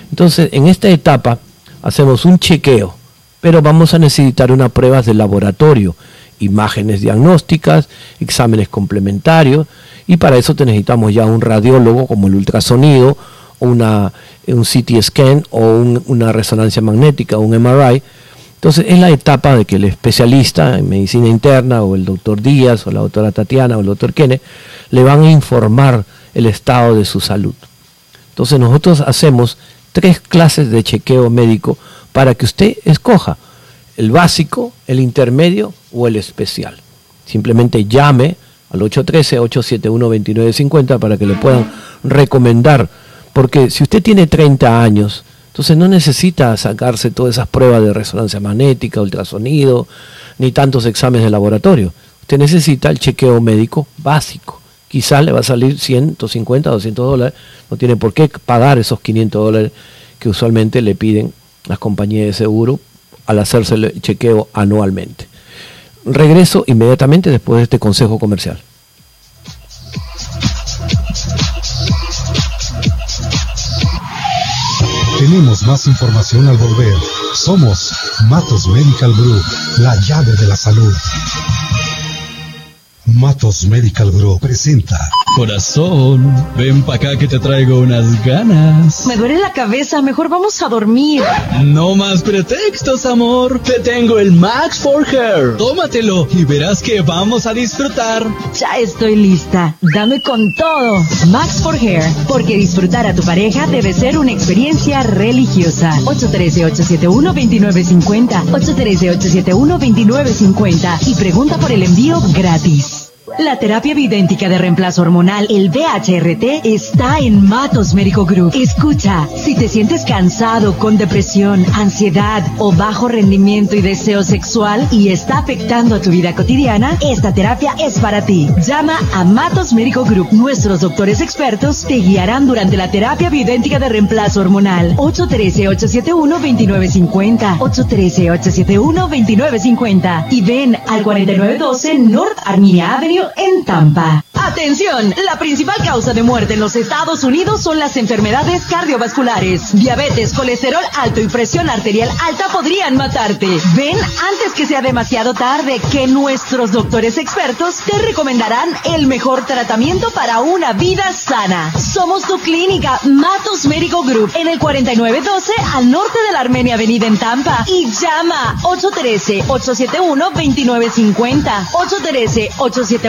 Entonces, en esta etapa hacemos un chequeo pero vamos a necesitar unas pruebas de laboratorio, imágenes diagnósticas, exámenes complementarios, y para eso necesitamos ya un radiólogo como el ultrasonido, una, un CT scan o una resonancia magnética, un MRI. Entonces es la etapa de que el especialista en medicina interna o el doctor Díaz o la doctora Tatiana o el doctor Kene le van a informar el estado de su salud. Entonces nosotros hacemos tres clases de chequeo médico para que usted escoja el básico, el intermedio o el especial. Simplemente llame al 813-871-2950 para que le puedan recomendar, porque si usted tiene 30 años, entonces no necesita sacarse todas esas pruebas de resonancia magnética, ultrasonido, ni tantos exámenes de laboratorio. Usted necesita el chequeo médico básico. Quizás le va a salir 150, 200 dólares, no tiene por qué pagar esos 500 dólares que usualmente le piden las compañías de seguro al hacerse el chequeo anualmente. Regreso inmediatamente después de este consejo comercial. Tenemos más información al volver. Somos Matos Medical Group, la llave de la salud. Matos Medical Group presenta. Corazón, ven pa' acá que te traigo unas ganas. Me duele la cabeza, mejor vamos a dormir. No más pretextos, amor. Te tengo el Max for Hair. Tómatelo y verás que vamos a disfrutar. Ya estoy lista. Dame con todo. Max for Hair, porque disfrutar a tu pareja debe ser una experiencia religiosa. 813-871-2950. 813-871-2950. Y pregunta por el envío gratis. La terapia bidéntica de reemplazo hormonal, el BHRT, está en Matos Médico Group. Escucha, si te sientes cansado, con depresión, ansiedad o bajo rendimiento y deseo sexual y está afectando a tu vida cotidiana, esta terapia es para ti. Llama a Matos Médico Group. Nuestros doctores expertos te guiarán durante la terapia bidéntica de reemplazo hormonal. 813-871-2950. 813-871-2950. Y ven al 4912 North Armenia Avenue en Tampa. Atención, la principal causa de muerte en los Estados Unidos son las enfermedades cardiovasculares. Diabetes, colesterol alto y presión arterial alta podrían matarte. Ven antes que sea demasiado tarde que nuestros doctores expertos te recomendarán el mejor tratamiento para una vida sana. Somos tu clínica Matos Médico Group en el 4912 al norte de la Armenia Avenida en Tampa y llama 813 871 2950 813 871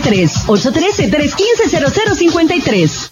813-315-0053. 813-315-0053.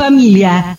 familia.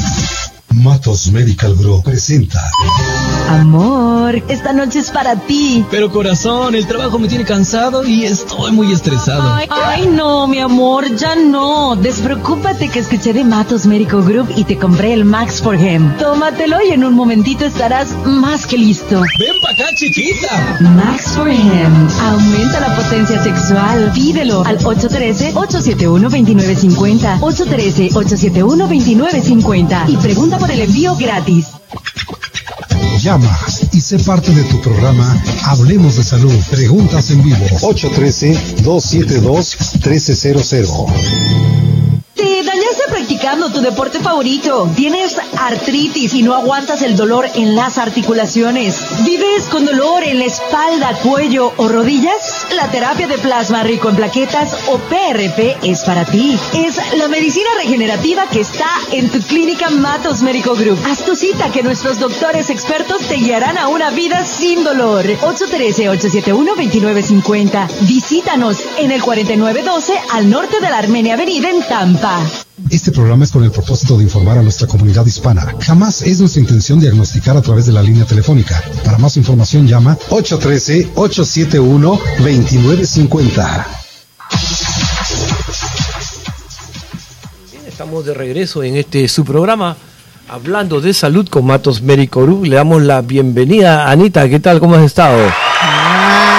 Matos Medical Group presenta Amor, esta noche es para ti. Pero corazón, el trabajo me tiene cansado y estoy muy estresado. Ay, ay, no, mi amor, ya no. Despreocúpate que escuché de Matos Medical Group y te compré el Max for Him. Tómatelo y en un momentito estarás más que listo. Ven pa' acá, chiquita. Max for Him. Aumenta la potencia sexual. Pídelo al 813-871-2950. 813-871-2950. Y pregunta por el envío gratis. Llama y sé parte de tu programa Hablemos de Salud. Preguntas en vivo. 813-272-1300. Practicando tu deporte favorito. Tienes artritis y no aguantas el dolor en las articulaciones. ¿Vives con dolor en la espalda, cuello o rodillas? La terapia de plasma rico en plaquetas o PRP es para ti. Es la medicina regenerativa que está en tu clínica Matos Medical Group. Haz tu cita que nuestros doctores expertos te guiarán a una vida sin dolor. 813-871-2950. Visítanos en el 4912 al norte de la Armenia Avenida en Tampa. Este programa es con el propósito de informar a nuestra comunidad hispana. Jamás es nuestra intención diagnosticar a través de la línea telefónica. Para más información llama 813-871-2950. Bien, estamos de regreso en este su programa hablando de salud con Matos Group. Le damos la bienvenida a Anita. ¿Qué tal? ¿Cómo has estado?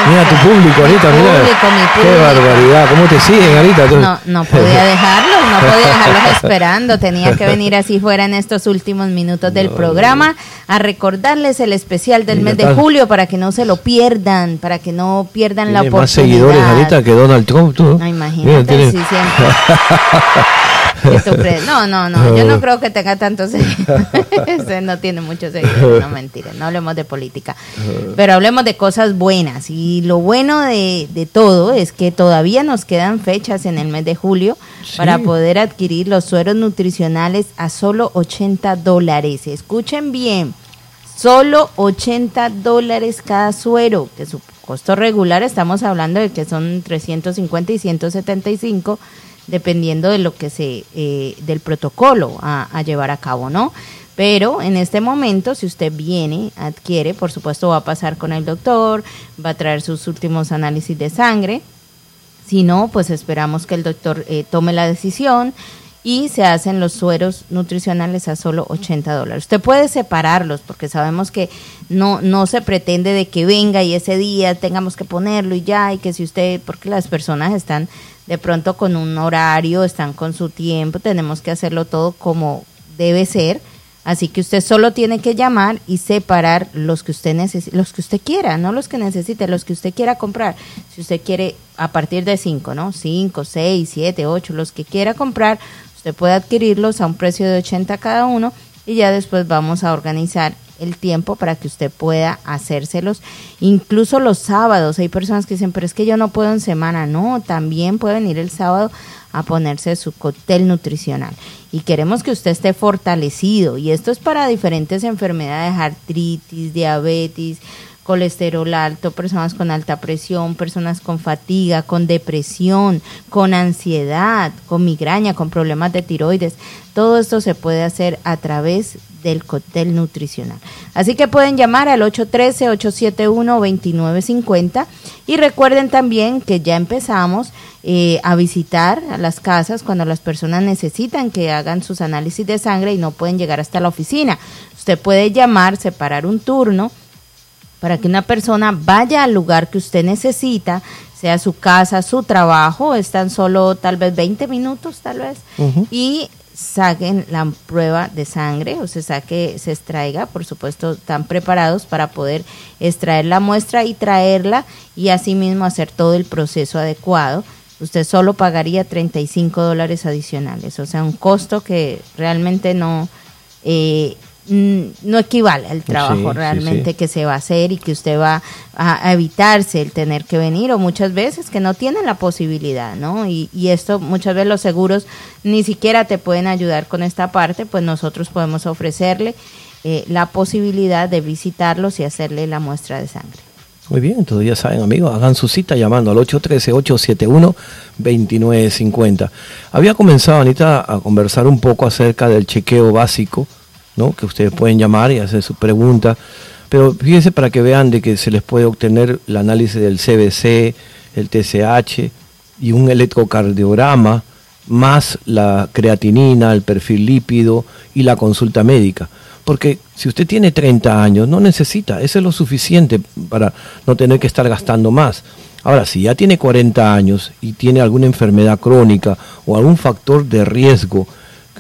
Mira tu público, Anita. Mi mira. público, mi Qué público. barbaridad. ¿Cómo te siguen, Anita? No, no podía dejarlos, no podía dejarlos esperando. Tenía que venir así fuera en estos últimos minutos del programa a recordarles el especial del mes de julio para que no se lo pierdan, para que no pierdan la oportunidad. más seguidores, Anita, que Donald Trump. Tú. No, imagínate, Mira, sí, siempre. No, no, no, yo no creo que tenga tantos seguidores. No tiene muchos seguidores, no mentira, no hablemos de política. Pero hablemos de cosas buenas. Y lo bueno de, de todo es que todavía nos quedan fechas en el mes de julio Sí. para poder adquirir los sueros nutricionales a solo 80 dólares. Escuchen bien, solo 80 dólares cada suero, que su costo regular estamos hablando de que son 350 y 175 dependiendo de lo que se eh, del protocolo a, llevar a cabo, ¿no? Pero en este momento, si usted viene, adquiere, por supuesto va a pasar con el doctor, va a traer sus últimos análisis de sangre, si no, pues esperamos que el doctor eh, tome la decisión y se hacen los sueros nutricionales a solo 80 dólares. Usted puede separarlos porque sabemos que no, no se pretende de que venga y ese día tengamos que ponerlo y ya, y que si usted, porque las personas están de pronto con un horario, están con su tiempo, tenemos que hacerlo todo como debe ser. Así que usted solo tiene que llamar y separar los que usted necesite, los que usted quiera, no los que necesite, los que usted quiera comprar. Si usted quiere a partir de 5, ¿no? 5, 6, 7, 8, los que quiera comprar, usted puede adquirirlos a un precio de 80 cada uno y ya después vamos a organizar el tiempo para que usted pueda hacérselos. Incluso los sábados, hay personas que dicen, pero es que yo no puedo en semana. No, también puede venir el sábado a ponerse su cóctel nutricional. Y queremos que usted esté fortalecido. Y esto es para diferentes enfermedades, artritis, diabetes, colesterol alto, personas con alta presión, personas con fatiga, con depresión, con ansiedad, con migraña, con problemas de tiroides. Todo esto se puede hacer a través del cóctel nutricional. Así que pueden llamar al 813-871-2950 y recuerden también que ya empezamos eh, a visitar a las casas cuando las personas necesitan que hagan sus análisis de sangre y no pueden llegar hasta la oficina. Usted puede llamar, separar un turno para que una persona vaya al lugar que usted necesita, sea su casa, su trabajo, están solo tal vez 20 minutos, tal vez, y saquen la prueba de sangre, o se saque, se extraiga, por supuesto, están preparados para poder extraer la muestra y traerla y asimismo hacer todo el proceso adecuado. Usted solo pagaría 35 dólares adicionales, o sea, un costo que realmente no eh, no equivale al trabajo realmente que se va a hacer y que usted va a, evitarse el tener que venir o muchas veces que no tienen la posibilidad, ¿no? Y, esto muchas veces los seguros ni siquiera te pueden ayudar con esta parte, pues nosotros podemos ofrecerle eh, la posibilidad de visitarlos y hacerle la muestra de sangre. Muy bien, entonces ya saben amigos, hagan su cita llamando al 813-871-2950. Había comenzado Anita a conversar un poco acerca del chequeo básico que ustedes pueden llamar y hacer su pregunta. Pero fíjense para que vean de que se les puede obtener el análisis del CBC, el TSH y un electrocardiograma, más la creatinina, el perfil lípido y la consulta médica. Porque si usted tiene 30 años, no necesita, eso es lo suficiente para no tener que estar gastando más. Ahora, si ya tiene 40 años y tiene alguna enfermedad crónica o algún factor de riesgo,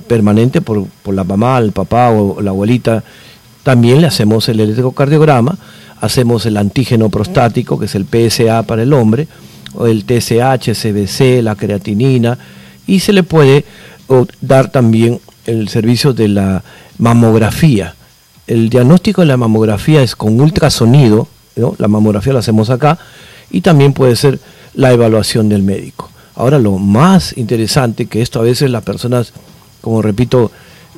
permanente por, la mamá, el papá o la abuelita, también le hacemos el electrocardiograma, hacemos el antígeno prostático, que es el PSA para el hombre, o el TSH, CBC, la creatinina, y se le puede dar también el servicio de la mamografía. El diagnóstico de la mamografía es con ultrasonido, la mamografía la hacemos acá, y también puede ser la evaluación del médico. Ahora lo más interesante, que esto a veces las personas como repito,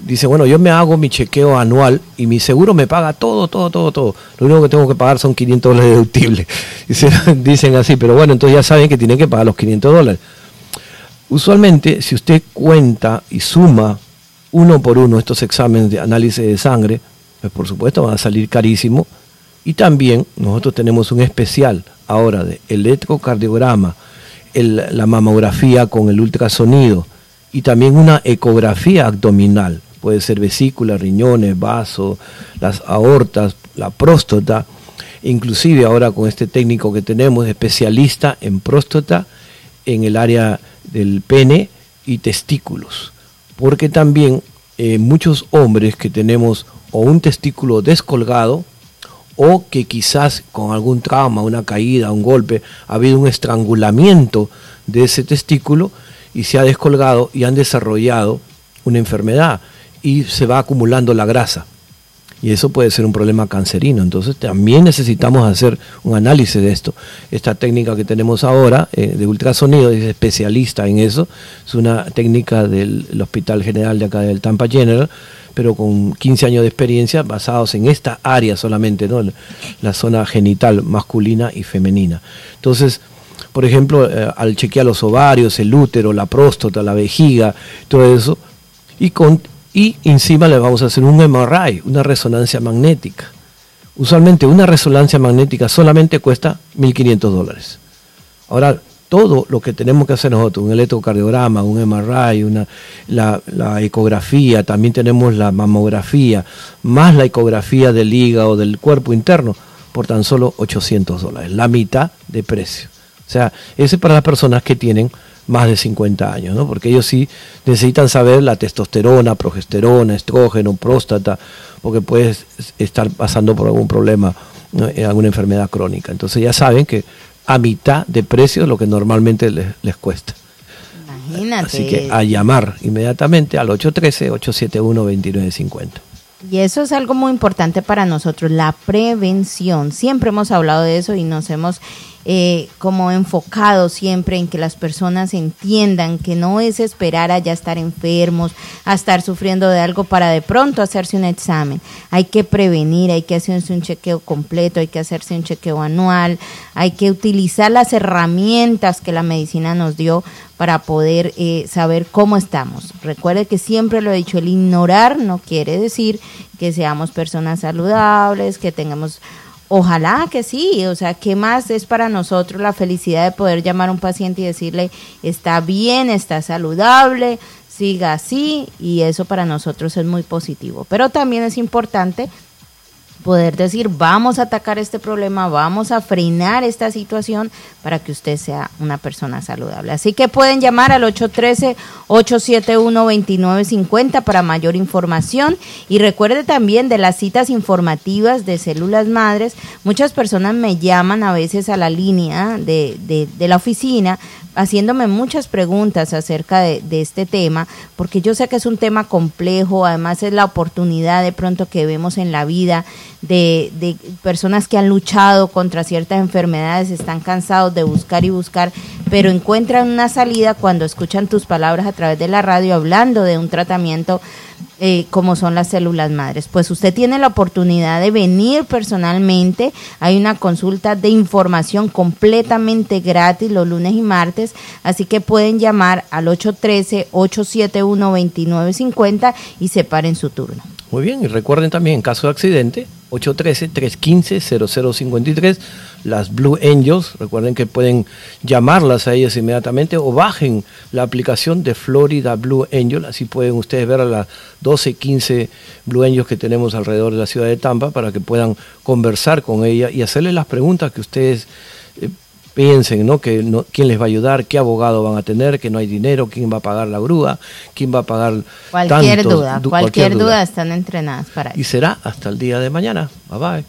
dice, bueno, yo me hago mi chequeo anual y mi seguro me paga todo, todo, todo, todo. Lo único que tengo que pagar son 500 dólares deductibles. Dicen así, pero bueno, entonces ya saben que tienen que pagar los 500 dólares. Usualmente, si usted cuenta y suma uno por uno estos exámenes de análisis de sangre, pues por supuesto van a salir carísimos. Y también nosotros tenemos un especial ahora de electrocardiograma, la mamografía con el ultrasonido, y también una ecografía abdominal. Puede ser vesícula, riñones, vaso, las aortas, la próstata. Inclusive ahora con este técnico que tenemos, especialista en próstata, en el área del pene y testículos. Porque también eh, muchos hombres que tenemos o un testículo descolgado o que quizás con algún trauma, una caída, un golpe, ha habido un estrangulamiento de ese testículo, y se ha descolgado y han desarrollado una enfermedad y se va acumulando la grasa. Y eso puede ser un problema cancerino. Entonces también necesitamos hacer un análisis de esto. Esta técnica que tenemos ahora eh, de ultrasonido es especialista en eso. Es una técnica del Hospital General de acá del Tampa General, pero con 15 años de experiencia basados en esta área solamente, ¿no? la zona genital masculina y femenina. Entonces, por ejemplo, eh, al chequear los ovarios, el útero, la próstata, la vejiga, todo eso, y, con, y encima le vamos a hacer un MRI, una resonancia magnética. Usualmente una resonancia magnética solamente cuesta 1.500 dólares. Ahora, todo lo que tenemos que hacer nosotros, un electrocardiograma, un MRI, una, la, la, ecografía, también tenemos la mamografía, más la ecografía del hígado, del cuerpo interno, por tan solo 800 dólares, la mitad de precio. O sea, ese es para las personas que tienen más de 50 años, ¿no? Porque ellos sí necesitan saber la testosterona, progesterona, estrógeno, próstata, porque puedes estar pasando por algún problema, en alguna enfermedad crónica. Entonces ya saben que a mitad de precio lo que normalmente les, les cuesta. Imagínate. Así que a llamar inmediatamente al 813-871-2950. Y eso es algo muy importante para nosotros, la prevención. Siempre hemos hablado de eso y nos hemos eh, como enfocado siempre en que las personas entiendan que no es esperar a ya estar enfermos, a estar sufriendo de algo para de pronto hacerse un examen. Hay que prevenir, hay que hacerse un chequeo completo, hay que hacerse un chequeo anual, hay que utilizar las herramientas que la medicina nos dio para poder eh, saber cómo estamos. Recuerde que siempre lo he dicho, el ignorar no quiere decir que seamos personas saludables, que tengamos Ojalá que sí, o sea, ¿qué más es para nosotros la felicidad de poder llamar a un paciente y decirle, está bien, está saludable, siga así, y eso para nosotros es muy positivo. Pero también es importante poder decir, vamos a atacar este problema, vamos a frenar esta situación para que usted sea una persona saludable. Así que pueden llamar al 813-871-2950 para mayor información y recuerde también de las citas informativas de células madres. Muchas personas me llaman a veces a la línea de, de, de la oficina haciéndome muchas preguntas acerca de, este tema, porque yo sé que es un tema complejo, además es la oportunidad de pronto que vemos en la vida de, de personas que han luchado contra ciertas enfermedades, están cansados de buscar y buscar, pero encuentran una salida cuando escuchan tus palabras a través de la radio hablando de un tratamiento eh, como son las células madres. Pues usted tiene la oportunidad de venir personalmente. Hay una consulta de información completamente gratis los lunes y martes, así que pueden llamar al 813-871-2950 y separen su turno. Muy bien, y recuerden también en caso de accidente, 813-315-0053, las Blue Angels, recuerden que pueden llamarlas a ellas inmediatamente o bajen la aplicación de Florida Blue Angel, así pueden ustedes ver a las 12, 15 Blue Angels que tenemos alrededor de la ciudad de Tampa para que puedan conversar con ella y hacerle las preguntas que ustedes eh, piensen, ¿no? Que no, quién les va a ayudar, qué abogado van a tener, que no hay dinero, quién va a pagar la grúa, quién va a pagar cualquier tantos, duda, du- cualquier, duda. están entrenadas para Y eso. será hasta el día de mañana. Bye bye.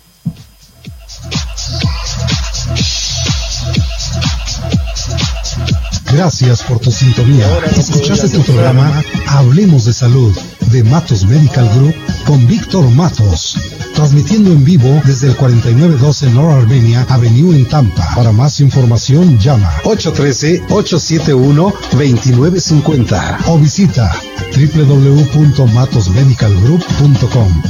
Gracias por tu sintonía. Escuchaste tu programa Hablemos de Salud de Matos Medical Group con Víctor Matos. Transmitiendo en vivo desde el 4912 North Armenia Avenue en Tampa. Para más información llama 813-871-2950 o visita www.matosmedicalgroup.com.